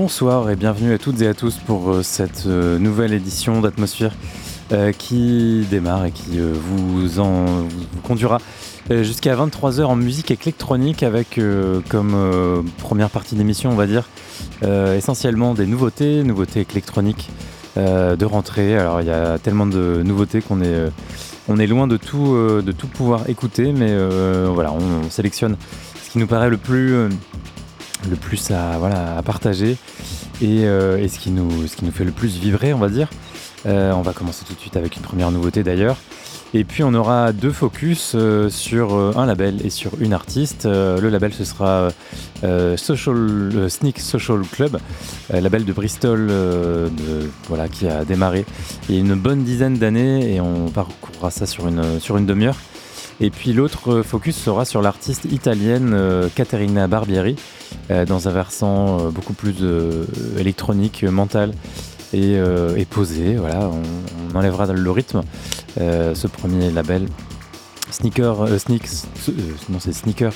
Bonsoir et bienvenue à toutes et à tous pour euh, cette euh, nouvelle édition d'Atmosphère euh, qui démarre et qui vous, conduira jusqu'à 23h en musique électronique avec comme première partie d'émission on va dire essentiellement des nouveautés, nouveautés électroniques de rentrée. Alors il y a tellement de nouveautés qu'on est, on est loin de tout, pouvoir écouter mais voilà on sélectionne ce qui nous paraît le plus... le plus à, voilà, à partager et, euh, et ce, qui nous, ce qui nous fait le plus vibrer, on va dire. Euh, on va commencer tout de suite avec une première nouveauté d'ailleurs. Et puis on aura deux focus euh, sur un label et sur une artiste. Le label ce sera Social, Sneak Social Club, label de Bristol voilà, qui a démarré il y a une bonne dizaine d'années et on parcourra ça sur une, sur une demi-heure. Et puis l'autre euh, focus sera sur l'artiste italienne euh, Caterina Barbieri, euh, dans un versant beaucoup plus électronique, mental et, posé. Voilà, on, enlèvera le rythme. Ce premier label, Sneaker, Sneaks, non c'est Sneaker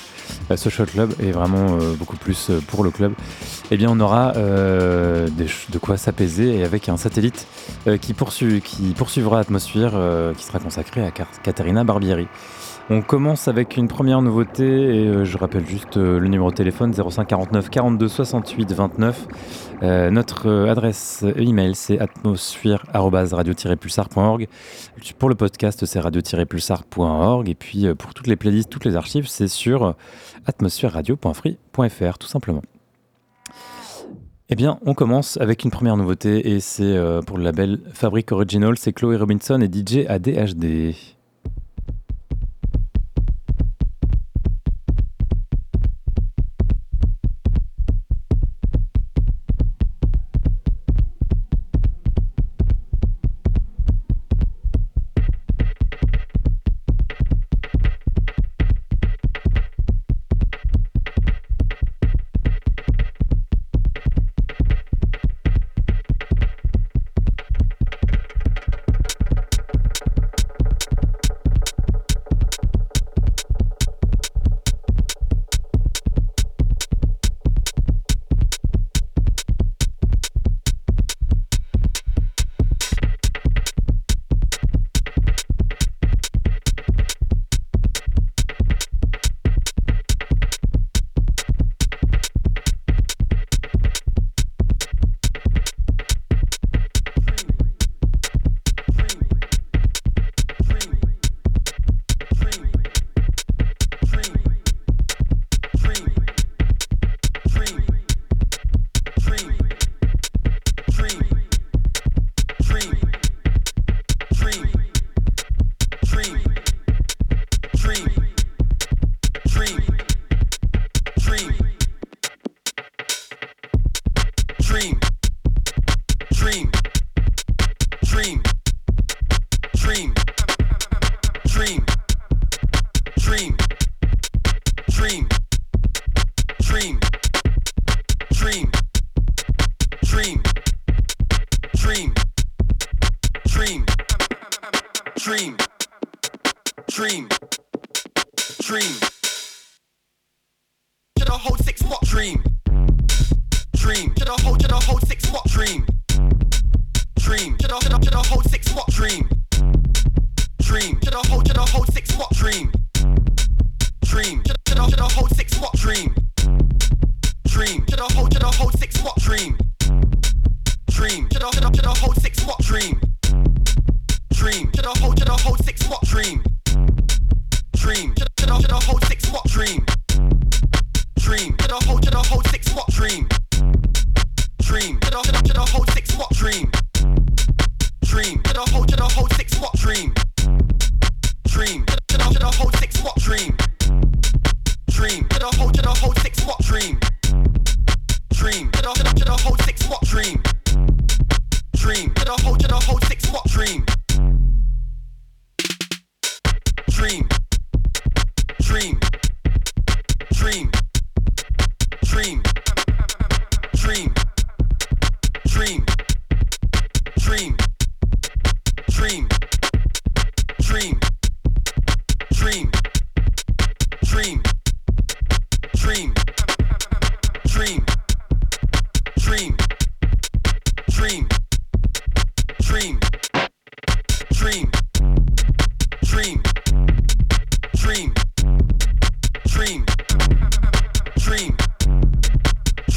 Social Club est vraiment beaucoup plus pour le club. Eh bien, on aura de quoi s'apaiser et avec un satellite qui, poursuivra Atmosphère, euh, qui sera consacré à Caterina Barbieri. On commence avec une première nouveauté et euh, je rappelle juste euh, le numéro de téléphone 05 49 42 68 29. Euh, notre euh, adresse email c'est atmosphère-radio-pulsar.org. Pour le podcast c'est radio-pulsar.org et puis pour toutes les playlists, toutes les archives c'est sur atmosphère-radio.free.fr tout simplement. Eh bien, on commence avec une première nouveauté et c'est pour le label Fabric Original, c'est Chloé Robinson et DJ ADHD.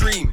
Dream,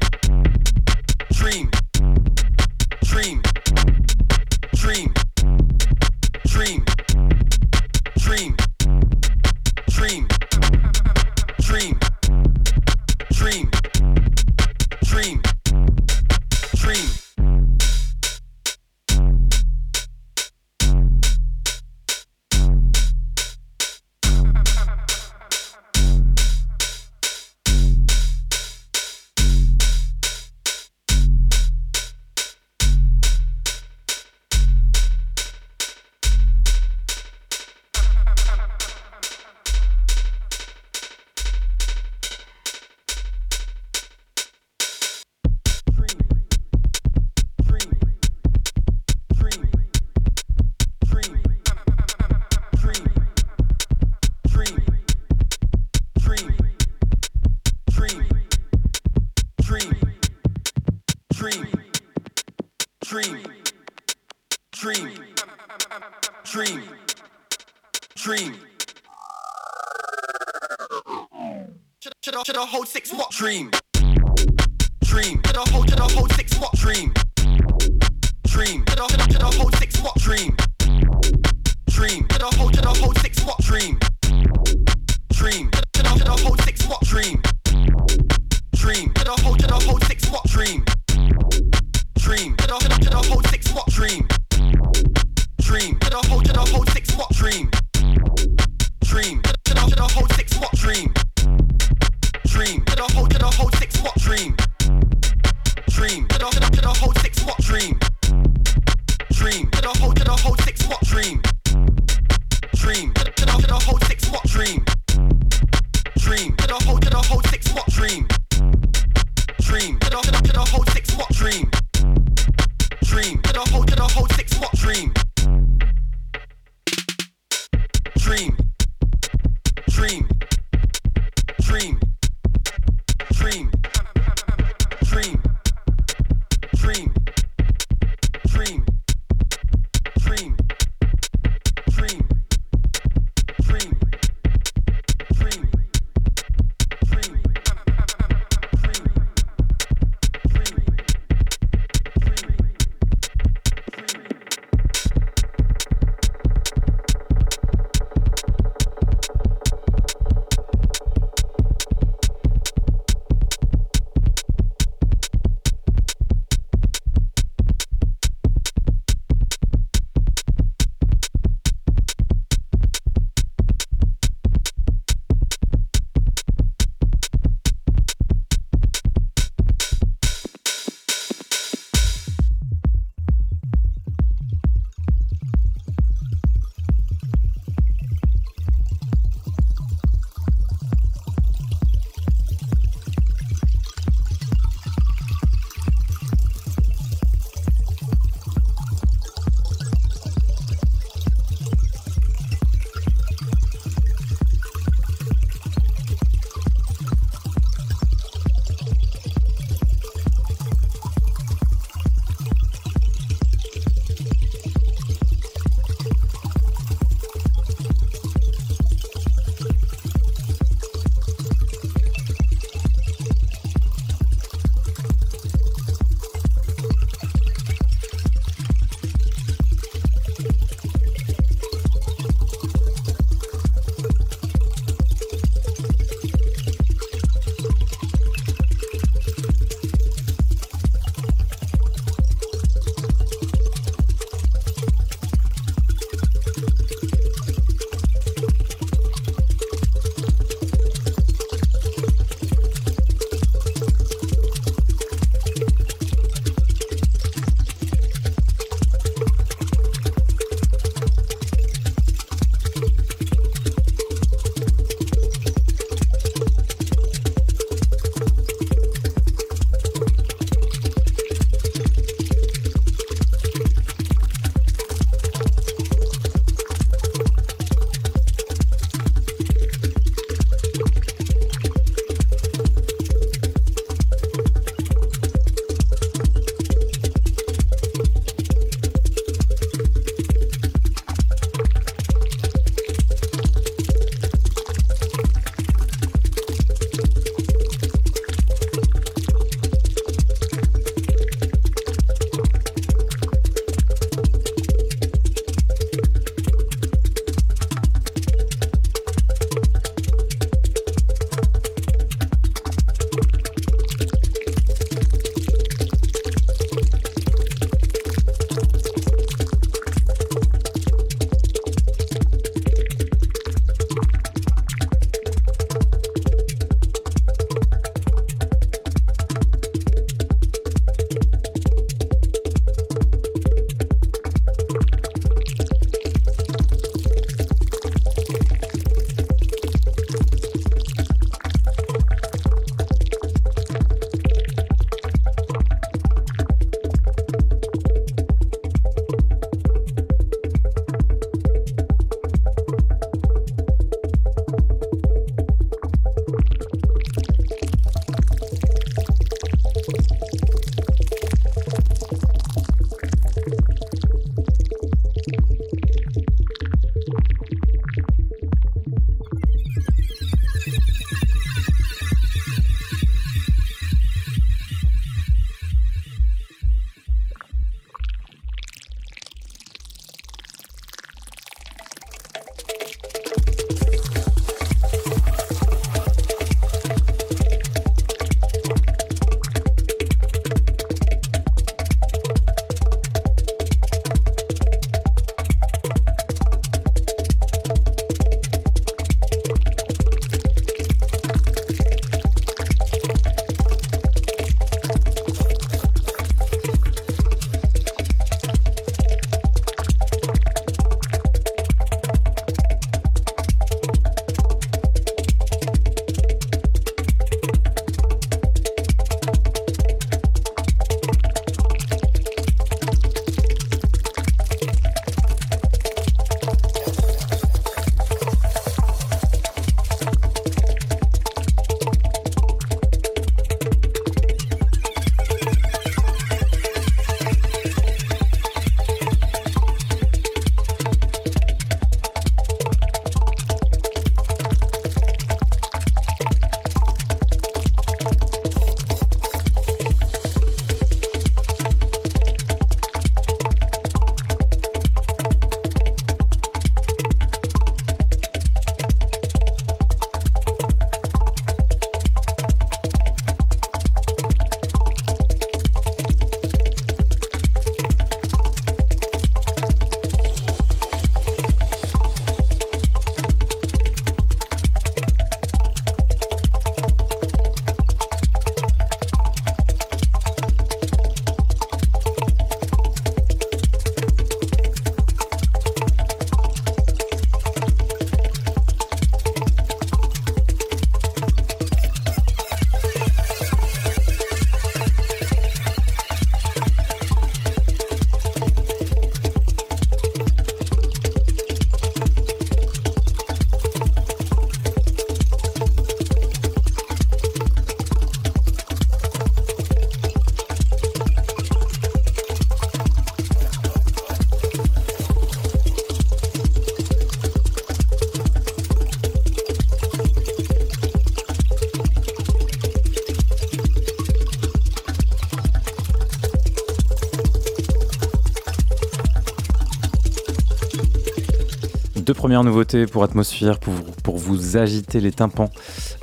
deux premières nouveautés pour Atmosphère, pour, vous agiter les tympans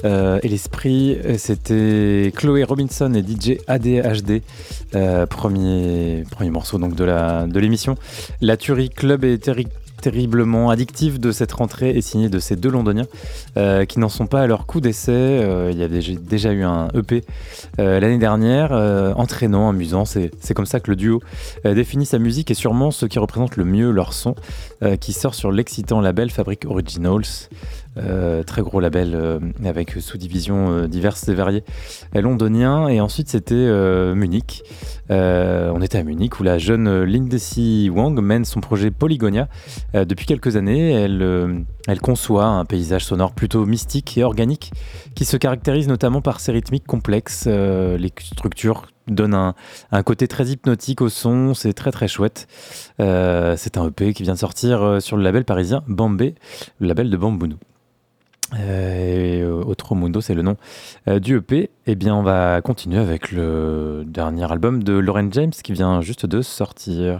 euh, et l'esprit. C'était Chloé Robinson et DJ ADHD, euh, premier, morceau donc de l'émission. La Tuerie Club est terriblement addictif de cette rentrée est signé de ces deux londoniens euh, qui n'en sont pas à leur coup d'essai. Euh, il y a déjà, eu un EP euh, l'année dernière, entraînant, amusant. C'est comme ça que le duo définit sa musique et sûrement ce qui représente le mieux leur son qui sort sur l'excitant label Fabric Originals. Euh, très gros label euh, avec sous-divisions euh, diverses et variées londonien. Et ensuite, c'était Munich. on était à Munich où la jeune Lindsay Wang mène son projet Polygonia. depuis quelques années, elle, conçoit un paysage sonore plutôt mystique et organique qui se caractérise notamment par ses rythmiques complexes. les structures donnent un, un, côté très hypnotique au son, c'est très très chouette. c'est un EP qui vient de sortir sur le label parisien Bambé, le label de Bambounou. Euh, Otro Mundo, c'est le nom euh, du EP. Eh bien, on va continuer avec le dernier album de Lauren James qui vient juste de sortir.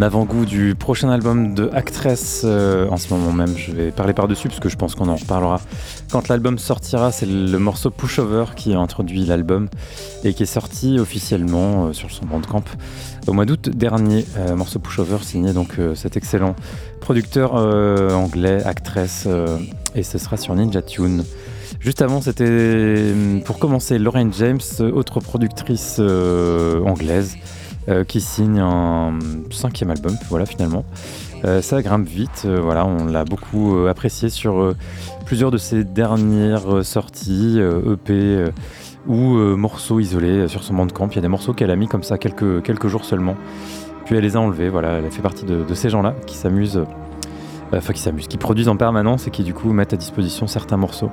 Un avant-goût du prochain album de Actress euh, en ce moment même. Je vais parler par-dessus parce que je pense qu'on en reparlera quand l'album sortira. C'est le morceau Pushover qui a introduit l'album et qui est sorti officiellement euh, sur son bandcamp au mois d'août dernier. Euh, morceau Pushover signé donc cet excellent producteur anglais Actress et ce sera sur Ninja Tune. Juste avant, c'était hum, pour commencer Lorraine James, autre productrice anglaise, euh, qui signe un cinquième album, voilà finalement. Euh, ça grimpe vite, euh, on l'a beaucoup apprécié sur plusieurs de ses dernières sorties, EP euh, ou morceaux isolés sur son bandcamp. Il y a des morceaux qu'elle a mis comme ça quelques, jours seulement, puis elle les a enlevés, elle fait partie de ces gens-là qui s'amusent. Enfin, qui s'amusent, qui produisent en permanence et qui du coup mettent à disposition certains morceaux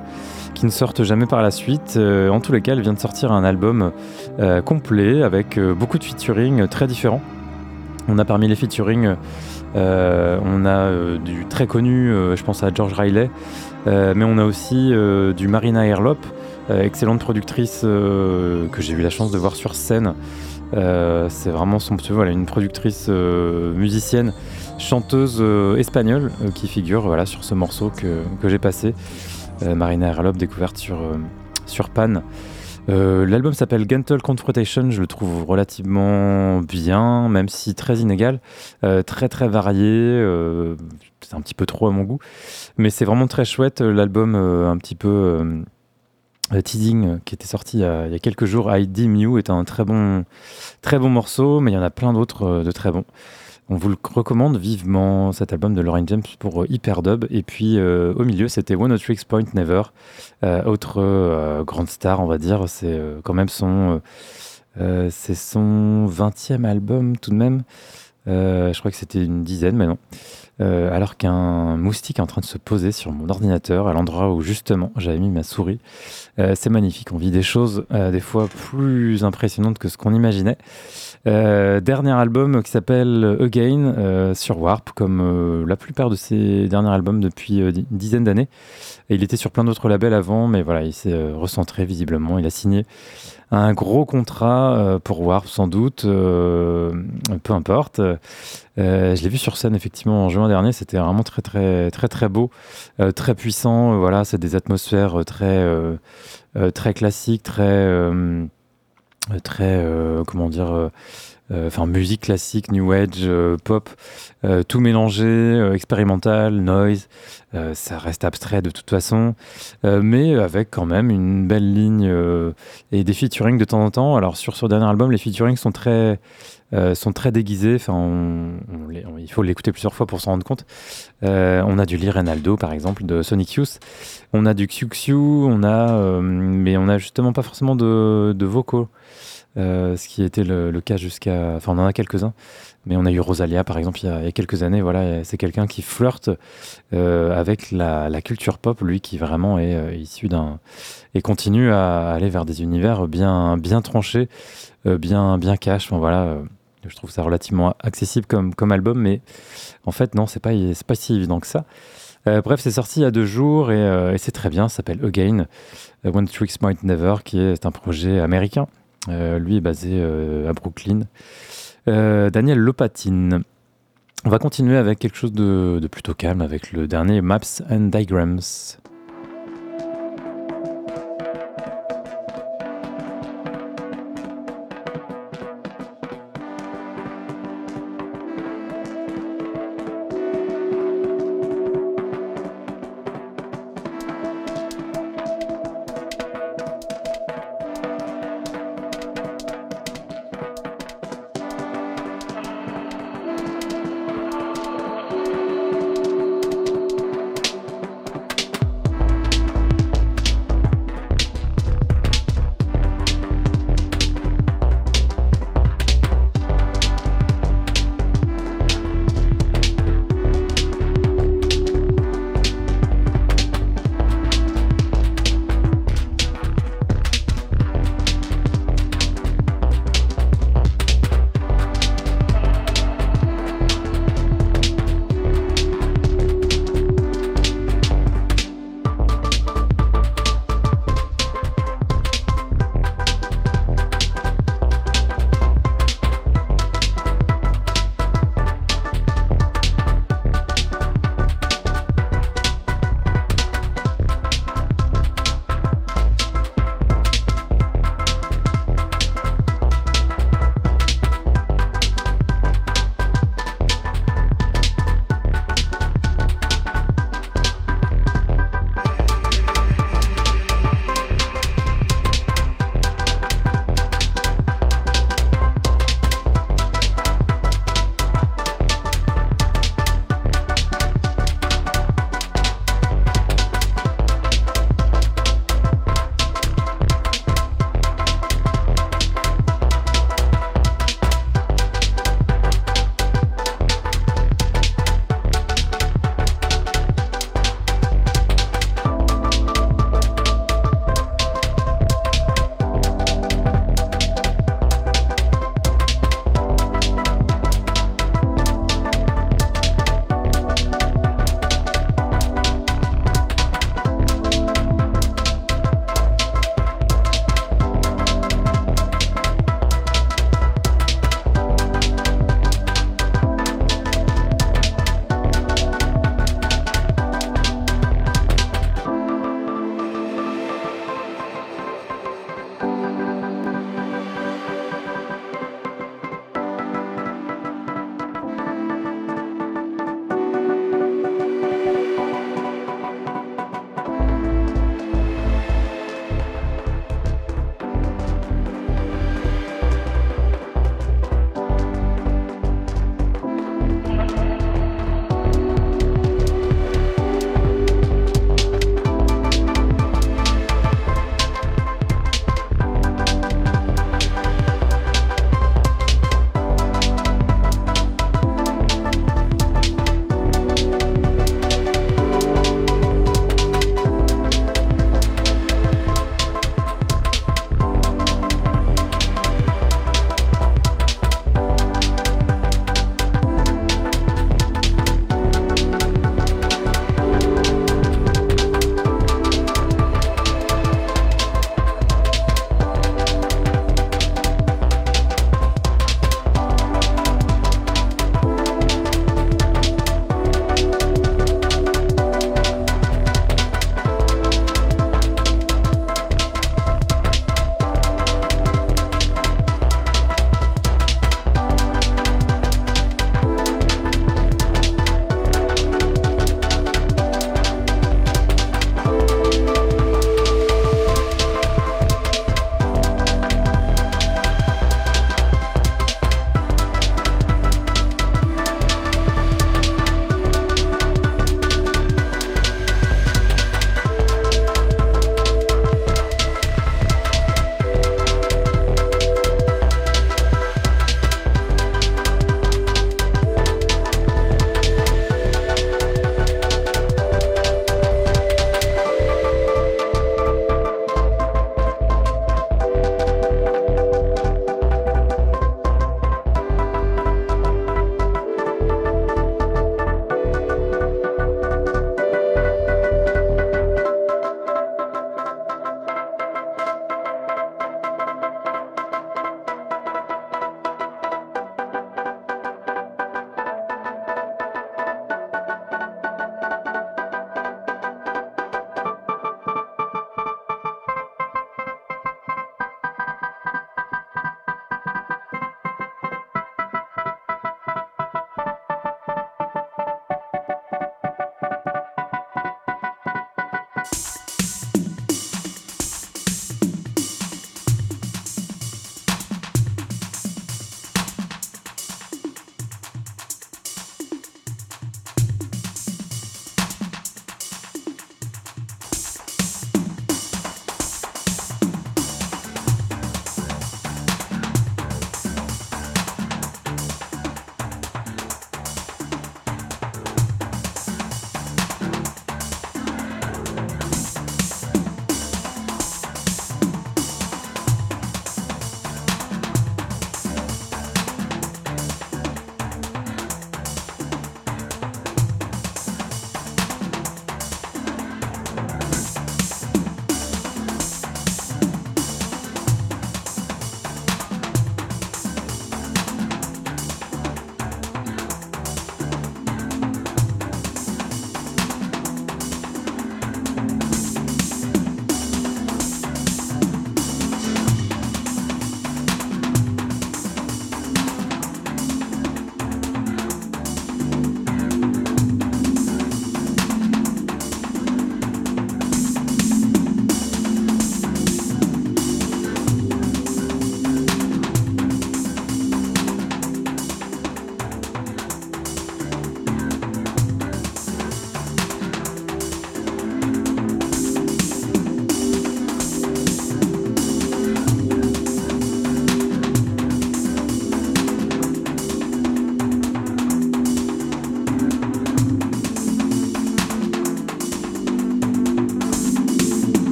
qui ne sortent jamais par la suite. Euh, en tous les cas, elle vient de sortir un album euh, complet avec euh, beaucoup de featuring très différents. On a parmi les featuring, on a du très connu, je pense à George Riley, mais on a aussi du Marina Herlop, excellente productrice que j'ai eu la chance de voir sur scène. C'est vraiment son voilà, une productrice musicienne, chanteuse euh, espagnole euh, qui figure voilà, sur ce morceau que, que j'ai passé. Euh, Marina Herlop, découverte sur, sur Pan. L'album s'appelle Gentle Confrontation, je le trouve relativement bien, même si très inégal, très très varié, c'est un petit peu trop à mon goût, mais c'est vraiment très chouette. L'album un petit peu Teasing qui était sorti il y, a, quelques jours, I Deem You est un très bon, très bon morceau, mais il y en a plein d'autres de très bons. On vous le recommande vivement, cet album de Lauren James pour euh, Hyperdub. Et puis euh, au milieu, c'était One of Tricks Point Never, euh, autre grande star, on va dire. C'est quand même son 20e album tout de même. Euh, je crois que c'était une dizaine, mais non. Euh, alors qu'un moustique est en train de se poser sur mon ordinateur à l'endroit où justement j'avais mis ma souris. Euh, c'est magnifique, on vit des choses des fois plus impressionnantes que ce qu'on imaginait. Dernier album qui s'appelle Again sur Warp, comme la plupart de ses derniers albums depuis une dizaine d'années. Il était sur plein d'autres labels avant, mais voilà, il s'est recentré visiblement. Il a signé un gros contrat euh, pour Warp sans doute, euh, peu importe. Euh, je l'ai vu sur scène effectivement en juin dernier, c'était vraiment très très très très beau, très puissant. voilà, c'est des atmosphères très très classiques, très très comment dire. Euh, Enfin, musique classique, new age, euh, pop, euh, tout mélangé, expérimental, noise. Ça reste abstrait de toute façon, mais avec quand même une belle ligne et des featuring de temps en temps. Alors sur ce dernier album, les featuring sont très sont très déguisés. Enfin, il faut l'écouter plusieurs fois pour s'en rendre compte. On a du Lee Renaldo, par exemple, de Sonic Youth. On a du Xiu, on a, mais on a justement pas forcément de vocaux. Euh, ce qui était le, cas jusqu'à. Enfin, on en a quelques-uns, mais on a eu Rosalia, par exemple, il y a, quelques années. Voilà, c'est quelqu'un qui flirte euh, avec la, culture pop, lui qui vraiment est euh, issu d'un. et continue à aller vers des univers bien, bien tranchés, bien, bien cash. Enfin, voilà, je trouve ça relativement accessible comme, comme album, mais en fait, non, c'est pas, pas si évident que ça. Bref, c'est sorti il y a deux jours et, c'est très bien. Ça s'appelle Again, One Tricks Might Never, qui est un projet américain. Euh, lui est basé euh, à Brooklyn. Euh, Daniel Lopatine. On va continuer avec quelque chose de, de plutôt calme, avec le dernier Maps and Diagrams.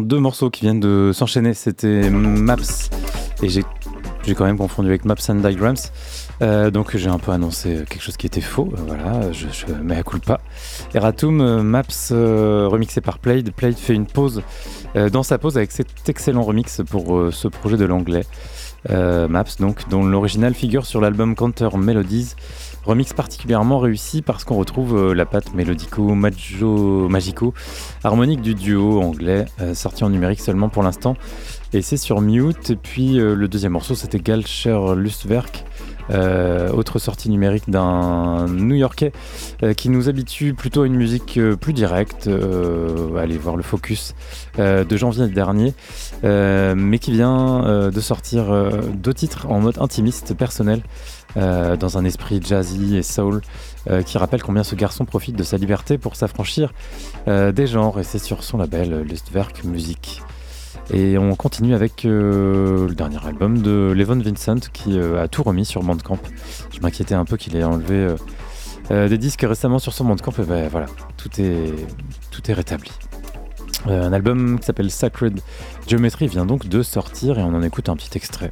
Deux morceaux qui viennent de s'enchaîner. C'était Maps et j'ai quand même confondu avec Maps and Diagrams. Euh, donc j'ai un peu annoncé quelque chose qui était faux. Euh, voilà, je, mets à culpa. Eratum, euh, Maps remixé par Played. Played fait une pause dans sa pause avec cet excellent remix pour ce projet de l'anglais. Maps, donc, dont l'original figure sur l'album Counter Melodies. Remix particulièrement réussi parce qu'on retrouve euh, la patte mélodico majo- magico harmonique du duo anglais, euh, sorti en numérique seulement pour l'instant. Et c'est sur Mute. Et puis euh, le deuxième morceau, c'était Galcher Lustwerk, autre sortie numérique d'un New-Yorkais qui nous habitue plutôt à une musique plus directe. allez voir le focus de janvier dernier, mais qui vient de sortir deux titres en mode intimiste personnel. Euh, dans un esprit jazzy et soul euh, qui rappelle combien ce garçon profite de sa liberté pour s'affranchir euh, des genres et c'est sur son label Lustwerk Music. Et on continue avec le dernier album de Levon Vincent qui a tout remis sur Bandcamp. Je m'inquiétais un peu qu'il ait enlevé des disques récemment sur son Bandcamp et ben voilà, tout est, tout est rétabli. Un album qui s'appelle Sacred Geometry vient donc de sortir et on en écoute un petit extrait.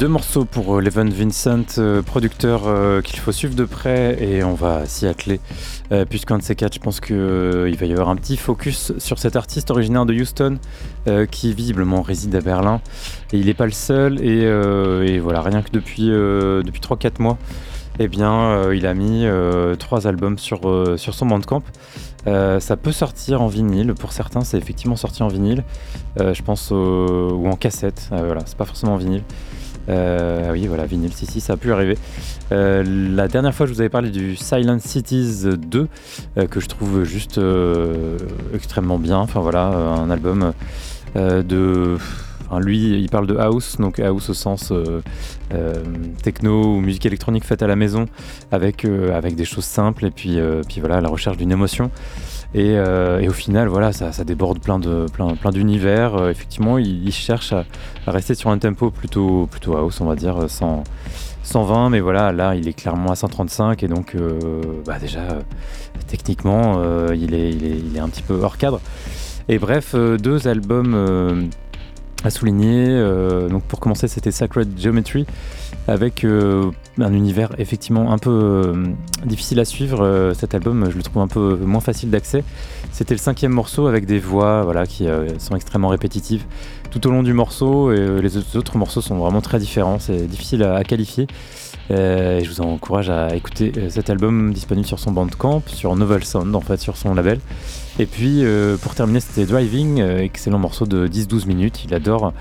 Deux morceaux pour euh, Leven Vincent, euh, producteur euh, qu'il faut suivre de près et on va s'y atteler. Puisqu'un de ces je pense qu'il va y avoir un petit focus sur cet artiste originaire de Houston qui visiblement réside à Berlin. Et il n'est pas le seul et, voilà, rien que depuis, depuis 3-4 mois, eh bien, il a mis trois albums sur, sur son Bandcamp. Ça peut sortir en vinyle, pour certains c'est effectivement sorti en vinyle, je pense ou en cassette, voilà, c'est pas forcément en vinyle. Euh, ah oui, voilà, vinyle, si, si, ça a pu arriver. Euh, la dernière fois, je vous avais parlé du Silent Cities 2, euh, que je trouve juste euh, extrêmement bien. Enfin voilà, un album de. lui, il parle de house, donc house au sens techno ou musique électronique faite à la maison, avec, des choses simples, et puis, puis voilà, la recherche d'une émotion. Et, euh, et au final, voilà, ça, déborde plein de plein, plein d'univers. Euh, effectivement, il, cherche à, à rester sur un tempo plutôt plutôt house, on va dire, euh, 100, 120. Mais voilà, là, il est clairement à 135 et donc, euh, bah déjà, euh, techniquement, euh, il, est, il, est, un petit peu hors cadre. Et bref, euh, deux albums euh, à souligner. Euh, donc pour commencer, c'était Sacred Geometry avec euh, un univers effectivement un peu euh, difficile à suivre. Cet album, je le trouve un peu moins facile d'accès. C'était le cinquième morceau avec des voix voilà, qui sont extrêmement répétitives tout au long du morceau. Et les autres- morceaux sont vraiment très différents. C'est difficile à qualifier. Euh, et je vous encourage à écouter euh, cet album disponible sur son Bandcamp, sur Novel Sound en fait, sur son label. Et puis euh, pour terminer, c'était Driving, excellent morceau de 10-12 minutes. Il adore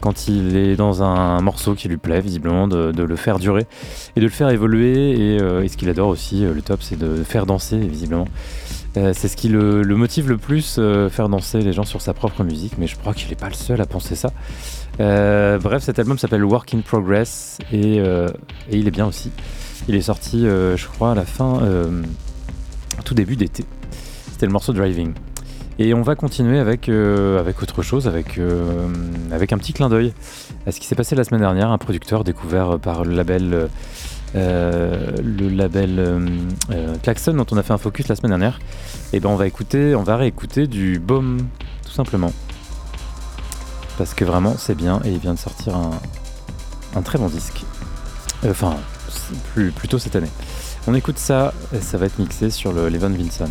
quand il est dans un morceau qui lui plaît, visiblement, de, le faire durer et de le faire évoluer. Et, ce qu'il adore aussi, le top, c'est de faire danser, visiblement. C'est ce qui le, motive le plus, faire danser les gens sur sa propre musique, mais je crois qu'il n'est pas le seul à penser ça. Euh, bref, cet album s'appelle Work in Progress et, euh, il est bien aussi. Il est sorti, euh, je crois, à la fin, tout début d'été. C'était le morceau Driving. Et on va continuer avec, avec autre chose, avec, avec un petit clin d'œil à ce qui s'est passé la semaine dernière. Un producteur découvert par le label, le label Klaxon, dont on a fait un focus la semaine dernière. Et ben on va écouter, on va réécouter du Baume, tout simplement. Parce que vraiment c'est bien et il vient de sortir un, très bon disque. Euh, Enfin, plus, plutôt cette année. On écoute ça, et ça va être mixé sur le Levan Vinson.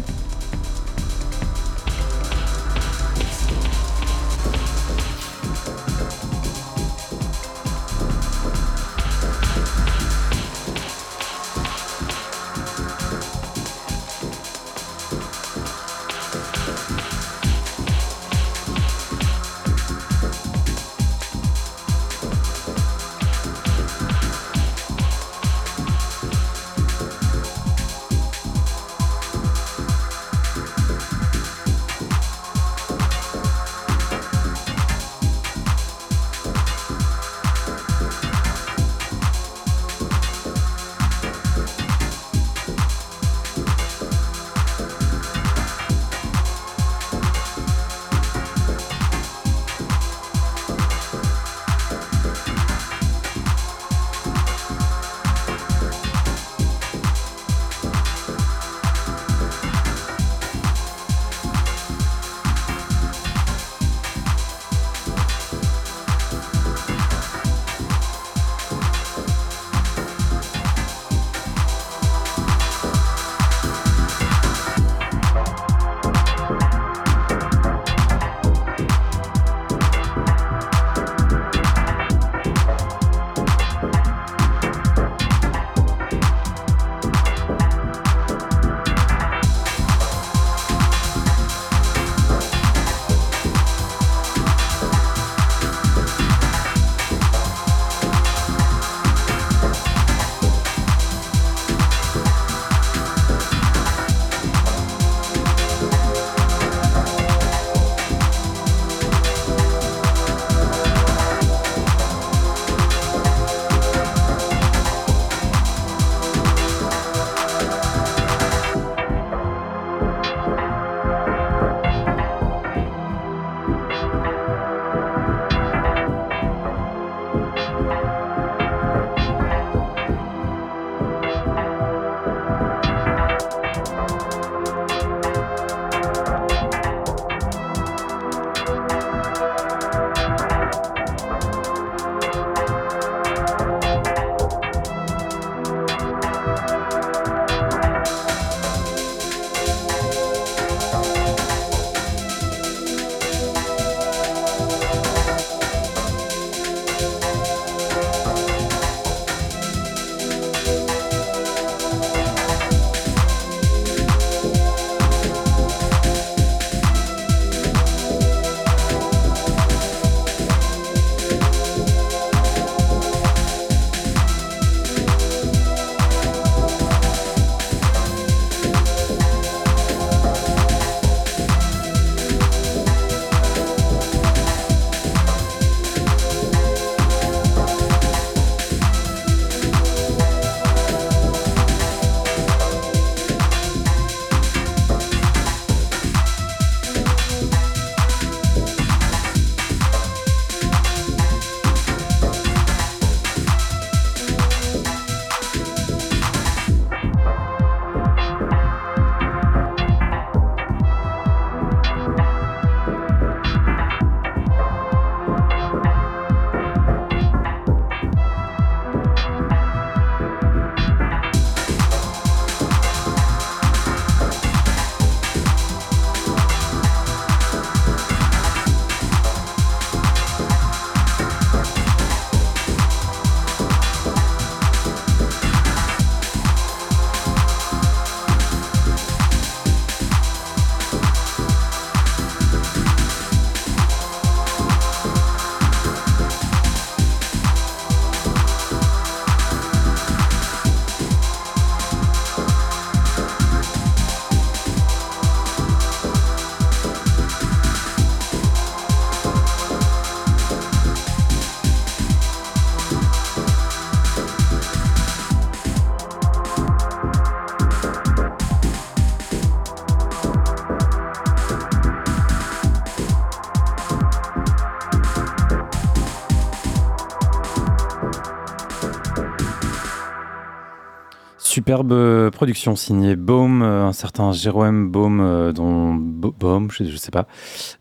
Superbe euh, production signée Baum, euh, un certain Jérôme Baum, euh, dont Baum, je, sais pas,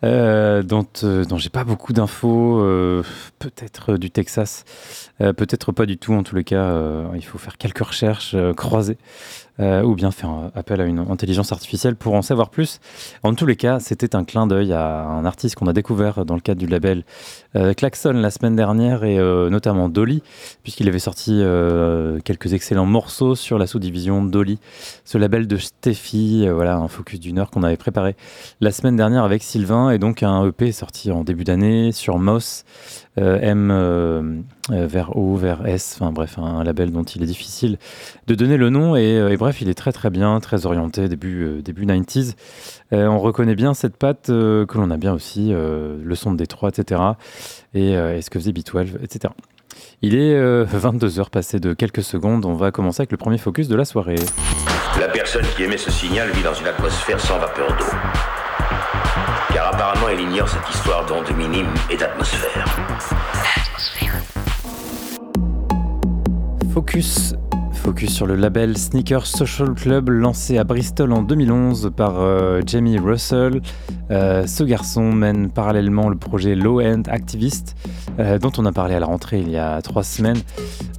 dont, dont j'ai pas beaucoup d'infos, peut-être du Texas, peut-être pas du tout. En tous les cas, euh, il faut faire quelques recherches euh, croisées. euh, ou bien faire euh, appel à une intelligence artificielle pour en savoir plus. En tous les cas, c'était un clin d'œil à un artiste qu'on a découvert dans le cadre du label euh, Klaxon la semaine dernière et euh, notamment Dolly, puisqu'il avait sorti euh, quelques excellents morceaux sur la sous-division Dolly, ce label de Steffi, euh, voilà, un focus d'une heure qu'on avait préparé la semaine dernière avec Sylvain, et donc un EP sorti en début d'année sur Moss, euh, M euh, euh, vers O, vers S, enfin bref, un, label dont il est difficile de donner le nom, et, euh, bref, il est très très bien, très orienté, début, euh, début 90s. Euh, on reconnaît bien cette patte euh, que l'on a bien aussi, euh, le son de Détroit, etc. Et, euh, ce que faisait B12, etc. Il est euh, 22h passé de quelques secondes. On va commencer avec le premier focus de la soirée. La personne qui émet ce signal vit dans une atmosphère sans vapeur d'eau. Car apparemment, elle ignore cette histoire d'ondes minimes et d'atmosphère. Focus. Focus sur le label Sneaker Social Club lancé à Bristol en 2011 par euh, Jamie Russell. Euh, ce garçon mène parallèlement le projet Low End Activist euh, dont on a parlé à la rentrée il y a trois semaines.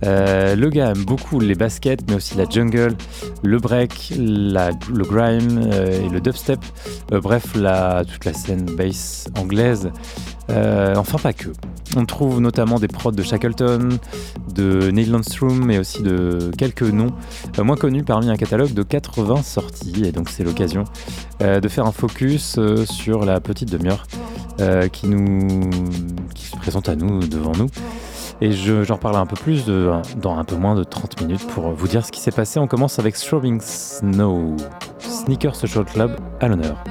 Euh, le gars aime beaucoup les baskets mais aussi la jungle, le break, le grime et le dubstep. Bref, toute la scène bass anglaise. Euh, enfin pas que. On trouve notamment des prods de Shackleton, de Neil Landstrom, mais aussi de quelques noms euh, moins connus parmi un catalogue de 80 sorties. Et donc c'est l'occasion euh, de faire un focus sur la petite demi-heure qui nous se présente à nous devant nous. Et je- j'en parle un peu plus dans un peu moins de 30 minutes pour vous dire ce qui s'est passé. On commence avec Strobing Snow, Sneaker Social Club à l'honneur.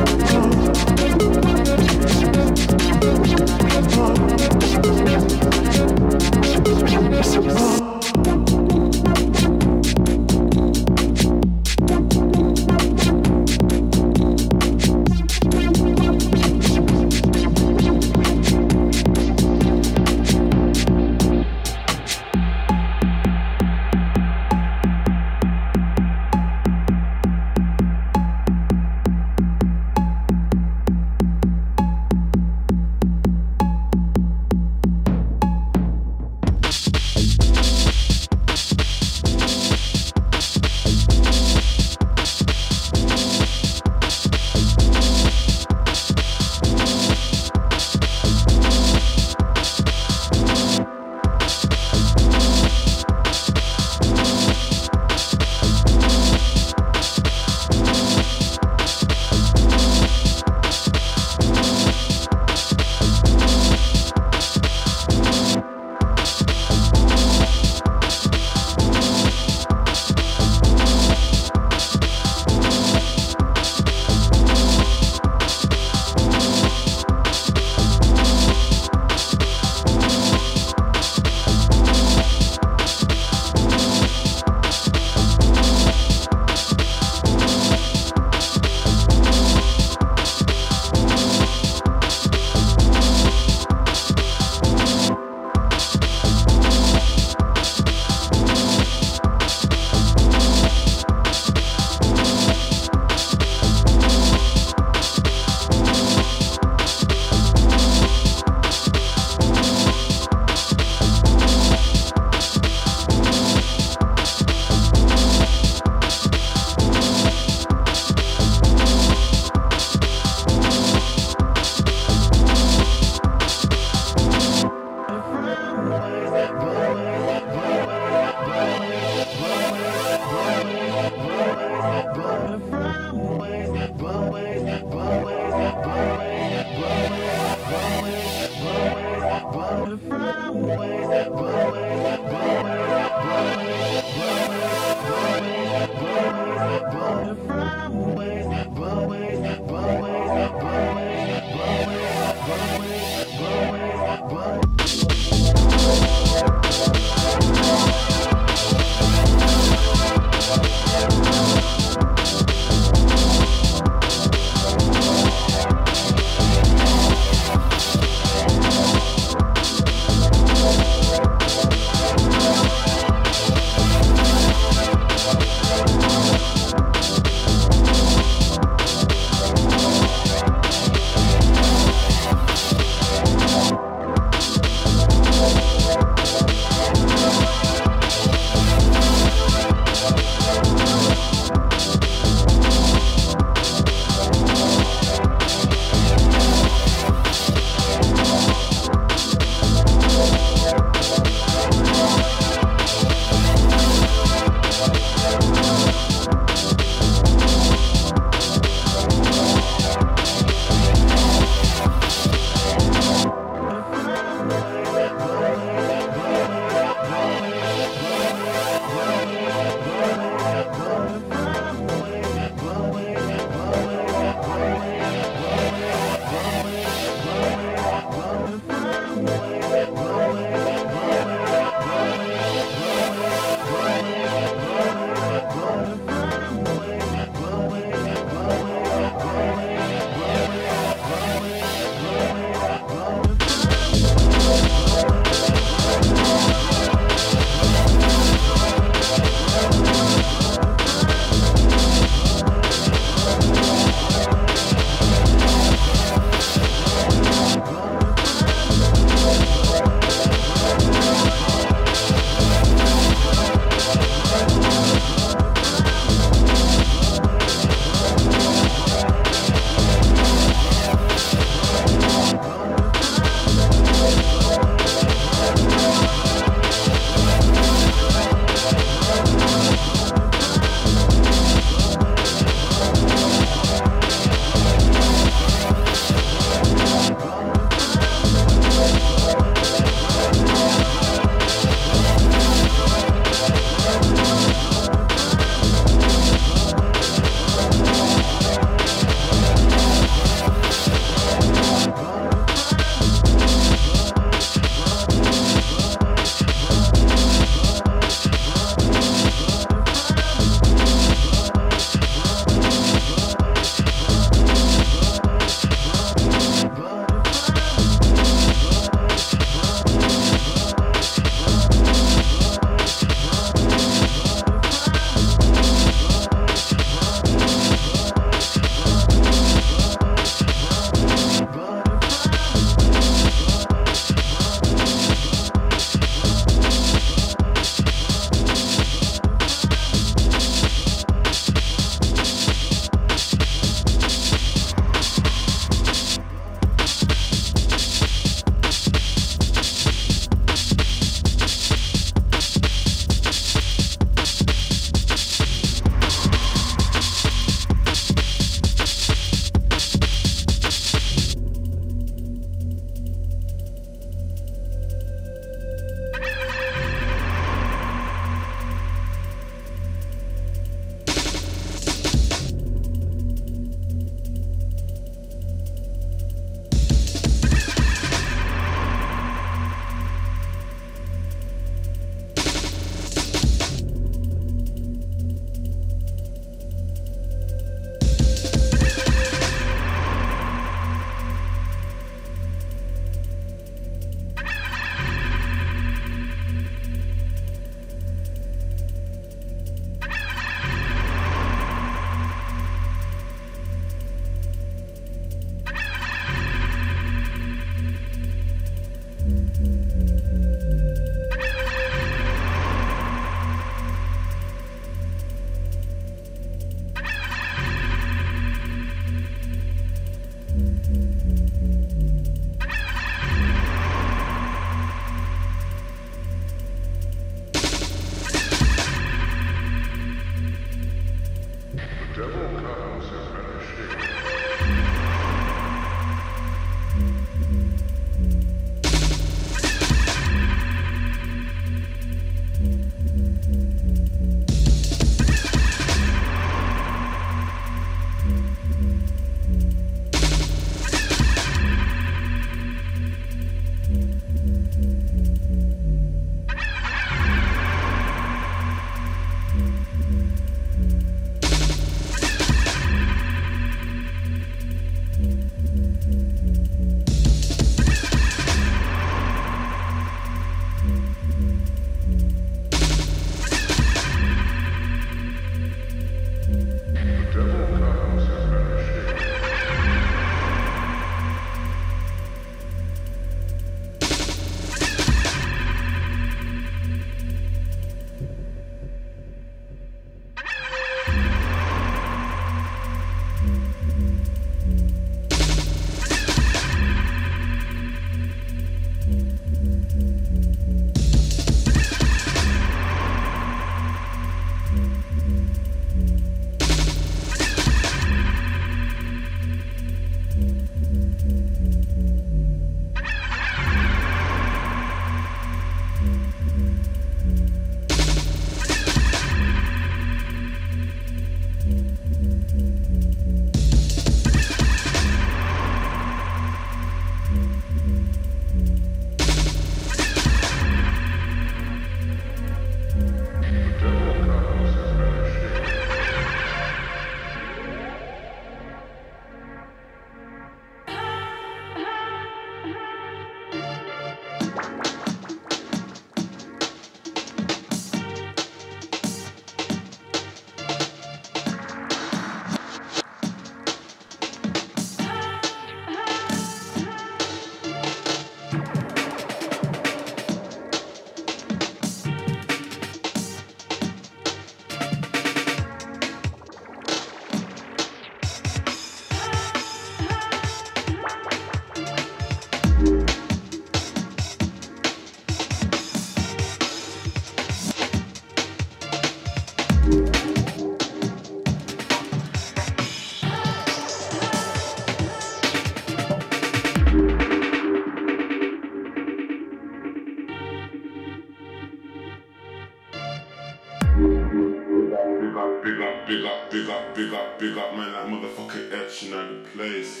direction I could place.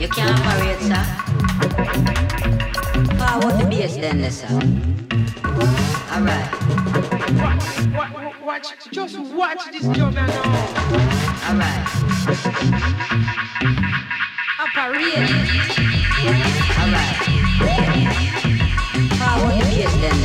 You can operate, sir. Power the bass then, sir. All right. Watch, watch, watch, just watch this jugger now. All right. Operate. All right.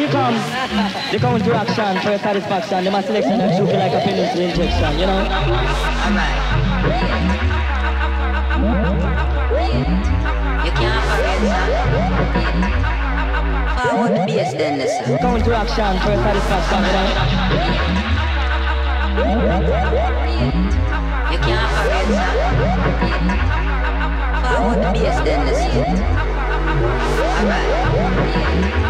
you come, they come into action for your satisfaction. They must selection and shoot you like a penicillin injection, you know? You can't forget that. Forward bass then, listen. Come into action for your satisfaction, you know? You can't forget that. Forward bass then, listen. Alright.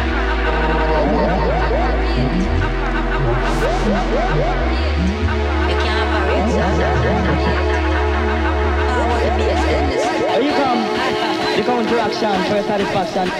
You come to action for your satisfaction.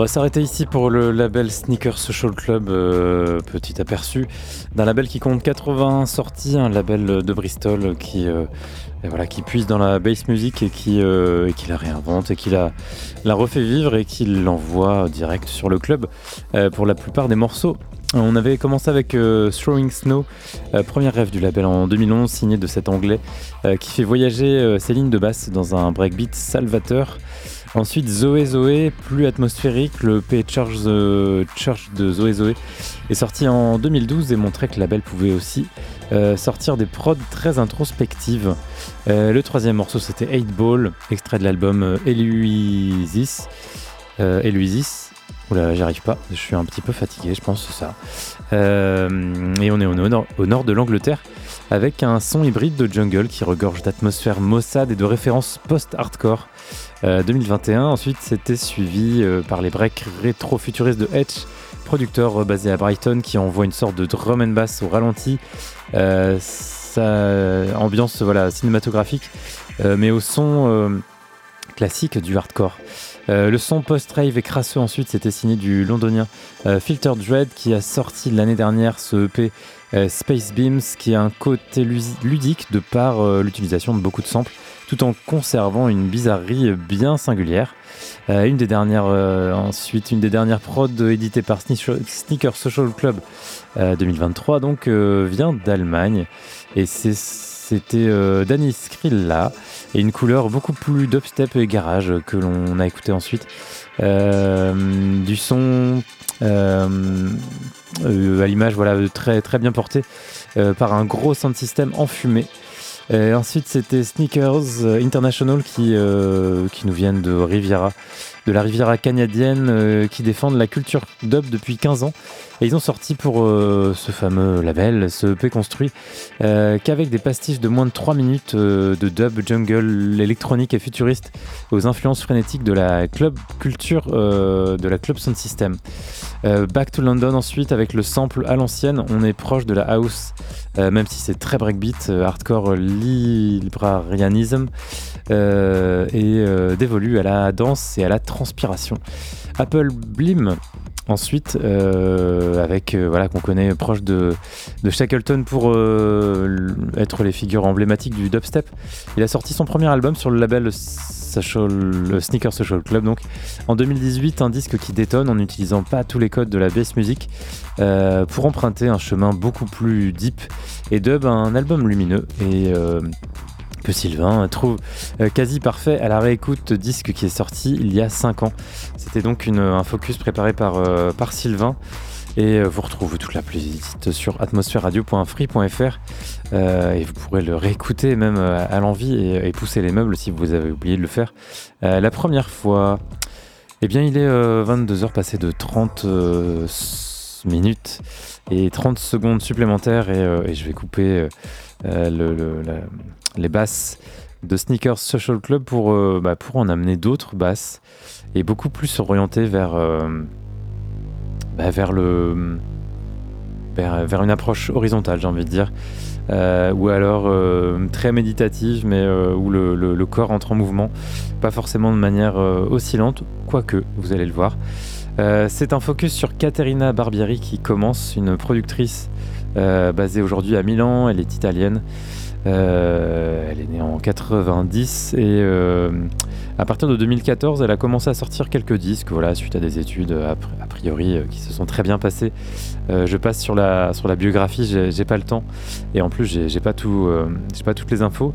Va s'arrêter ici pour le label Sneaker Social Club, euh, petit aperçu d'un label qui compte 80 sorties, un label de Bristol qui, euh, voilà, qui puise dans la bass music et qui, euh, qui la réinvente et qui la, refait vivre et qui l'envoie direct sur le club pour la plupart des morceaux. On avait commencé avec Throwing Snow, premier rêve du label en 2011, signé de cet anglais qui fait voyager ses lignes de basse dans un breakbeat salvateur. Ensuite, Zoé Zoé, plus atmosphérique, le P Church, Church de Zoé Zoé est sorti en 2012 et montrait que le label pouvait aussi euh, sortir des prods très introspectives. Euh, le troisième morceau, c'était 8 Ball, extrait de l'album euh, Eluisis. Euh, Eluisis. Oula, j'y arrive pas, je suis un petit peu fatigué, je pense, c'est ça. Euh, et on est au nord de l'Angleterre avec un son hybride de jungle qui regorge d'atmosphère maussade et de références post-hardcore. Euh, 2021, ensuite c'était suivi euh, par les breaks rétro-futuristes de Edge, producteur euh, basé à Brighton qui envoie une sorte de drum and bass au ralenti. Euh, sa ambiance cinématographique, euh, mais au son euh, classique du hardcore. Euh, le son post-rave et crasseux ensuite, c'était signé du londonien euh, Filter Dread qui a sorti l'année dernière ce EP euh, Space Beams qui a un côté ludique de par euh, l'utilisation de beaucoup de samples tout en conservant une bizarrerie bien singulière. Euh, une des dernières, ensuite, une des dernières prods éditées par Sneaker Social Club euh, 2023 donc vient d'Allemagne et c'était Danny Skrilla et une couleur beaucoup plus dubstep et garage que l'on a écouté ensuite. Du son à l'image voilà très très bien porté euh, par un gros sound system enfumé. Ensuite c'était Sneakers euh, International qui, euh, nous viennent de Riviera, de la Riviera canadienne euh, qui défendent la culture dub depuis 15 ans. Et ils ont sorti pour euh, ce fameux label, ce EP construit, euh, qu'avec des pastiches de moins de 3 minutes euh, de dub, jungle, électronique et futuriste aux influences frénétiques de la club culture de la club sound system. Back to London ensuite avec le sample à l'ancienne, on est proche de la house, même si c'est très breakbeat, hardcore librarianisme et dévolu à la danse et à la transpiration. Apple Blim Ensuite, euh, avec euh, voilà qu'on connaît proche de, de Shackleton pour euh, être les figures emblématiques du dubstep. Il a sorti son premier album sur le label Sneaker Social Club, donc en 2018, un disque qui détonne en n'utilisant pas tous les codes de la bass music pour emprunter un chemin beaucoup plus deep et dub un album lumineux et que Sylvain trouve euh, quasi parfait à la réécoute disque qui est sorti il y a 5 ans. C'était donc un focus préparé par, euh, Sylvain. Et euh, vous retrouvez toute la playlist sur atmosphèreradio.free.fr et vous pourrez le réécouter même à l'envie et, pousser les meubles si vous avez oublié de le faire. La première fois, eh bien il est 22h passé de 30 euh, s- minutes et 30 secondes supplémentaires et, je vais couper le- le- la- les basses de Sneakers Social Club pour, euh, bah, pour en amener d'autres basses et beaucoup plus orientées vers, euh, bah, une approche horizontale, j'ai envie de dire. Euh, ou alors très méditative, mais où le, corps entre en mouvement, pas forcément de manière oscillante, quoique, vous allez le voir. C'est un focus sur Caterina Barbieri qui commence, une productrice basée aujourd'hui à Milan, elle est italienne. Euh, elle est née en 90 et euh, à partir de 2014, elle a commencé à sortir quelques disques, voilà, suite à des études a, a priori euh, qui se sont très bien passées. Euh, je passe sur la, sur la biographie, j'ai pas le temps et en plus j'ai pas, tout, euh, pas toutes les infos.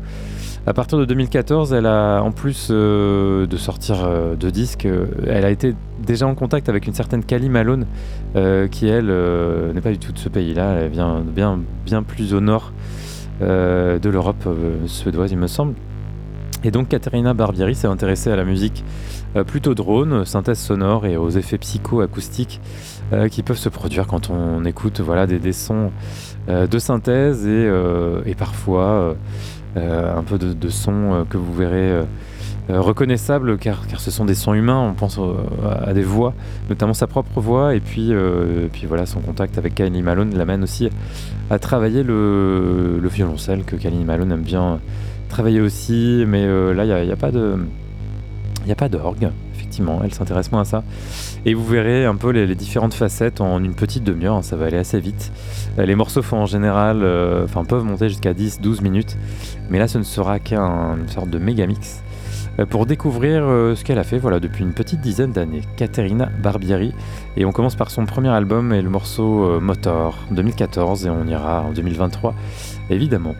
À partir de 2014, elle a, en plus euh, de sortir euh, de disques, euh, elle a été déjà en contact avec une certaine Kali Malone, euh, qui elle euh, n'est pas du tout de ce pays-là, elle vient bien, bien plus au nord euh, de l'Europe euh, suédoise, il me semble. Et donc Katerina Barbieri s'est intéressée à la musique euh, plutôt drone, synthèse sonore et aux effets psycho-acoustiques euh, qui peuvent se produire quand on écoute voilà, des, sons euh, de synthèse et, euh, et parfois euh, euh, un peu de, de sons euh, que vous verrez euh, euh, reconnaissables car, car ce sont des sons humains, on pense euh, à des voix, notamment sa propre voix et puis, euh, et puis voilà, son contact avec Kylie Malone l'amène aussi à travailler le, le violoncelle que Kylie Malone aime bien travailler aussi, mais euh, là il n'y a, y a pas d'orgue, effectivement, elle s'intéresse moins à ça. Et vous verrez un peu les, différentes facettes en une petite demi-heure, hein, ça va aller assez vite. Euh, les morceaux font en général, euh, enfin peuvent monter jusqu'à 10-12 minutes, mais là ce ne sera qu'une sorte de méga mix. Euh, pour découvrir euh, ce qu'elle a fait voilà, depuis une petite dizaine d'années, Caterina Barbieri. Et on commence par son premier album et le morceau euh, Motor 2014 et on ira en 2023 évidemment.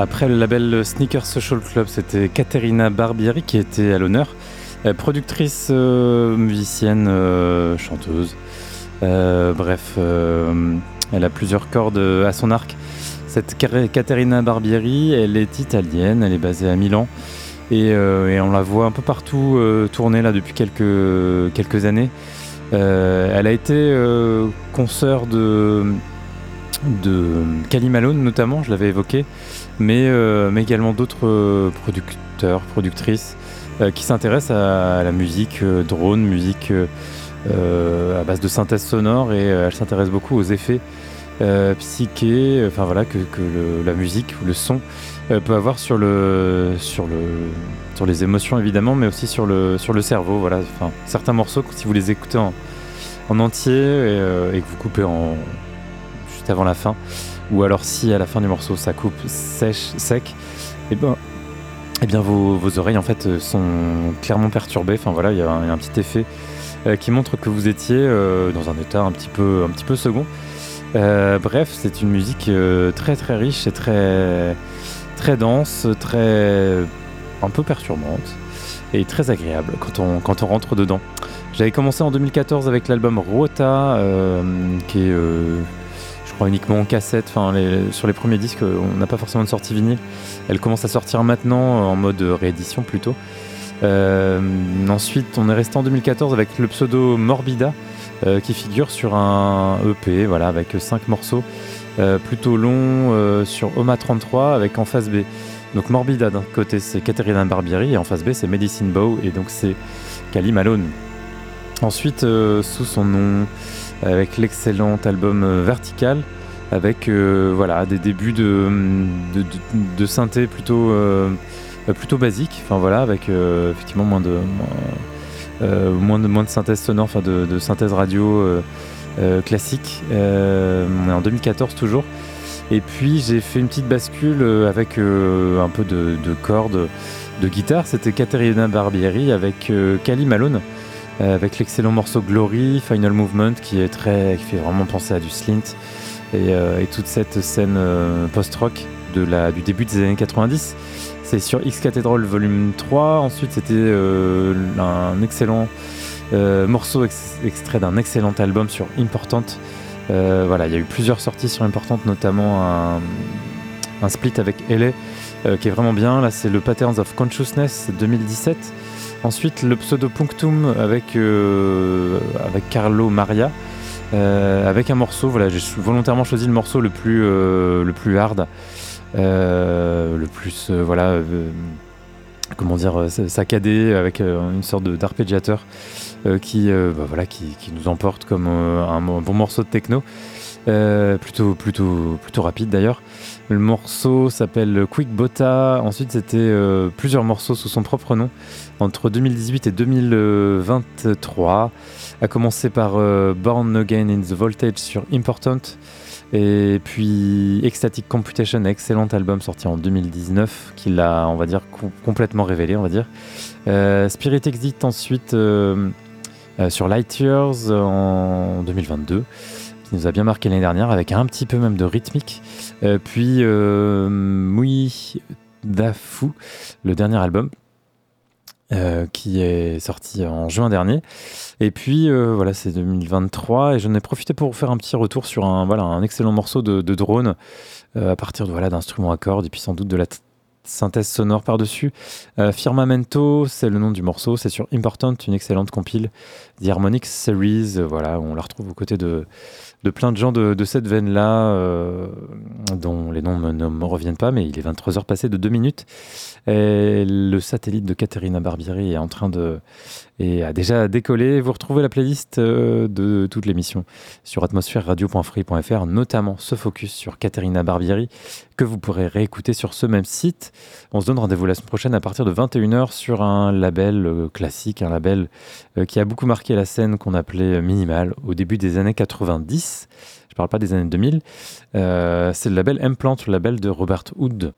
Après le label Sneaker Social Club, c'était Caterina Barbieri qui était à l'honneur. Euh, productrice, euh, musicienne, euh, chanteuse. Bref, elle a plusieurs cordes à son arc. Cette Caterina Barbieri, elle est italienne, elle est basée à Milan. Et, on la voit un peu partout tourner là depuis quelques, années. Elle a été consoeur de, de Kali Malone notamment, je l'avais évoqué, mais, euh, mais également d'autres euh, producteurs, productrices euh, qui s'intéressent à, la musique drone, musique à base de synthèse sonore et elle s'intéresse beaucoup aux effets psychés, enfin voilà, que, que la musique ou le son peut avoir sur le, sur le, sur les émotions évidemment, mais aussi sur le, sur le cerveau. Voilà, enfin certains morceaux, si vous les écoutez en, en entier et, et que vous coupez en juste avant la fin, ou alors si à la fin du morceau ça coupe sèche, sec, et ben eh bien vos, vos oreilles en fait euh, sont clairement perturbées. Enfin voilà, il y, a un petit effet euh, qui montre que vous étiez euh, dans un état un petit peu, un petit peu second. Bref, c'est une musique très très riche et très très dense, très un peu perturbante et très agréable quand on, quand on rentre dedans. J'avais commencé en 2014 avec l'album Rota, qui est, uniquement en cassette. Enfin, sur les premiers disques, euh, on n'a pas forcément de sortie vinyle. Elle commence à sortir maintenant euh, en mode réédition plutôt. Euh, ensuite, on est resté en 2014 avec le pseudo Morbida, euh, qui figure sur un EP, voilà, avec 5 morceaux euh, plutôt longs euh, sur Oma 33, avec en face B. Donc Morbida d'un côté c'est Caterina Barbieri et en face B c'est Medicine Bow et donc c'est Kali Malone. Ensuite euh, sous son nom avec l'excellent album euh, Vertical avec euh, voilà des débuts de, de, synthé plutôt euh, plutôt basique. Enfin voilà avec effectivement moins de moins, moins de moins de synthèse sonore enfin de, synthèse radio classique. On est en 2014 toujours. Et puis j'ai fait une petite bascule avec un peu de, de cordes de guitare. C'était Caterina Barbieri avec euh, Kali Malone, avec l'excellent morceau Glory, Final Movement, qui est très, qui fait vraiment penser à du slint et, euh, toute cette scène euh, post-rock de la, du début des années 90. C'est sur X Cathedral Volume 3. Ensuite, c'était euh, un excellent euh, morceau ex- extrait d'un excellent album sur Important. Euh, voilà, il y a eu plusieurs sorties sur Importante, notamment un, un split avec LA euh, qui est vraiment bien. Là, c'est le Patterns of Consciousness 2017. Ensuite, le Pseudo Punctum avec, euh, avec Carlo Maria. euh, avec un morceau, voilà, j'ai volontairement choisi le morceau le plus, hard, euh, le plus, voilà, comment dire, saccadé, avec une sorte d'arpégiateur qui, bah, qui, qui nous emporte comme un, bon morceau de techno, plutôt, plutôt rapide d'ailleurs. Le morceau s'appelle Quick Bota. Ensuite, c'était euh, plusieurs morceaux sous son propre nom entre 2018 et 2023. A commencer par euh, Born Again in the Voltage sur Important. Et puis Ecstatic Computation, excellent album sorti en 2019 qui l'a, on va dire, com- complètement révélé, on va dire. Euh, Spirit Exit ensuite sur Light Years en 2022 qui nous a bien marqué l'année dernière avec un petit peu même de rythmique. Euh, puis euh, Mui Dafu, le dernier album. euh, qui est sorti en juin dernier. Et puis euh, voilà, c'est 2023 et j'en ai profité pour faire un petit retour sur un, voilà, un excellent morceau de, drone à partir voilà, d'instruments à cordes et puis sans doute de la synthèse sonore par-dessus. Firmamento, c'est le nom du morceau, c'est sur Important, une excellente compile, The Harmonics Series, voilà, on la retrouve aux côtés de, de plein de gens de, cette veine-là, euh, dont les noms ne me reviennent pas, mais il est 23h passé de 2 minutes. Et le satellite de Caterina Barbieri est en train de et a déjà décollé. Vous retrouvez la playlist euh, de toute l'émission sur atmosphèreradio.free.fr, notamment ce focus sur Caterina Barbieri que vous pourrez réécouter sur ce même site. On se donne rendez-vous la semaine prochaine à partir de 21h sur un label euh, classique, un label euh, qui a beaucoup marqué la scène qu'on appelait minimal au début des années 90. Je parle pas des années 2000. Euh, c'est le label Implant, le label de Robert Hood.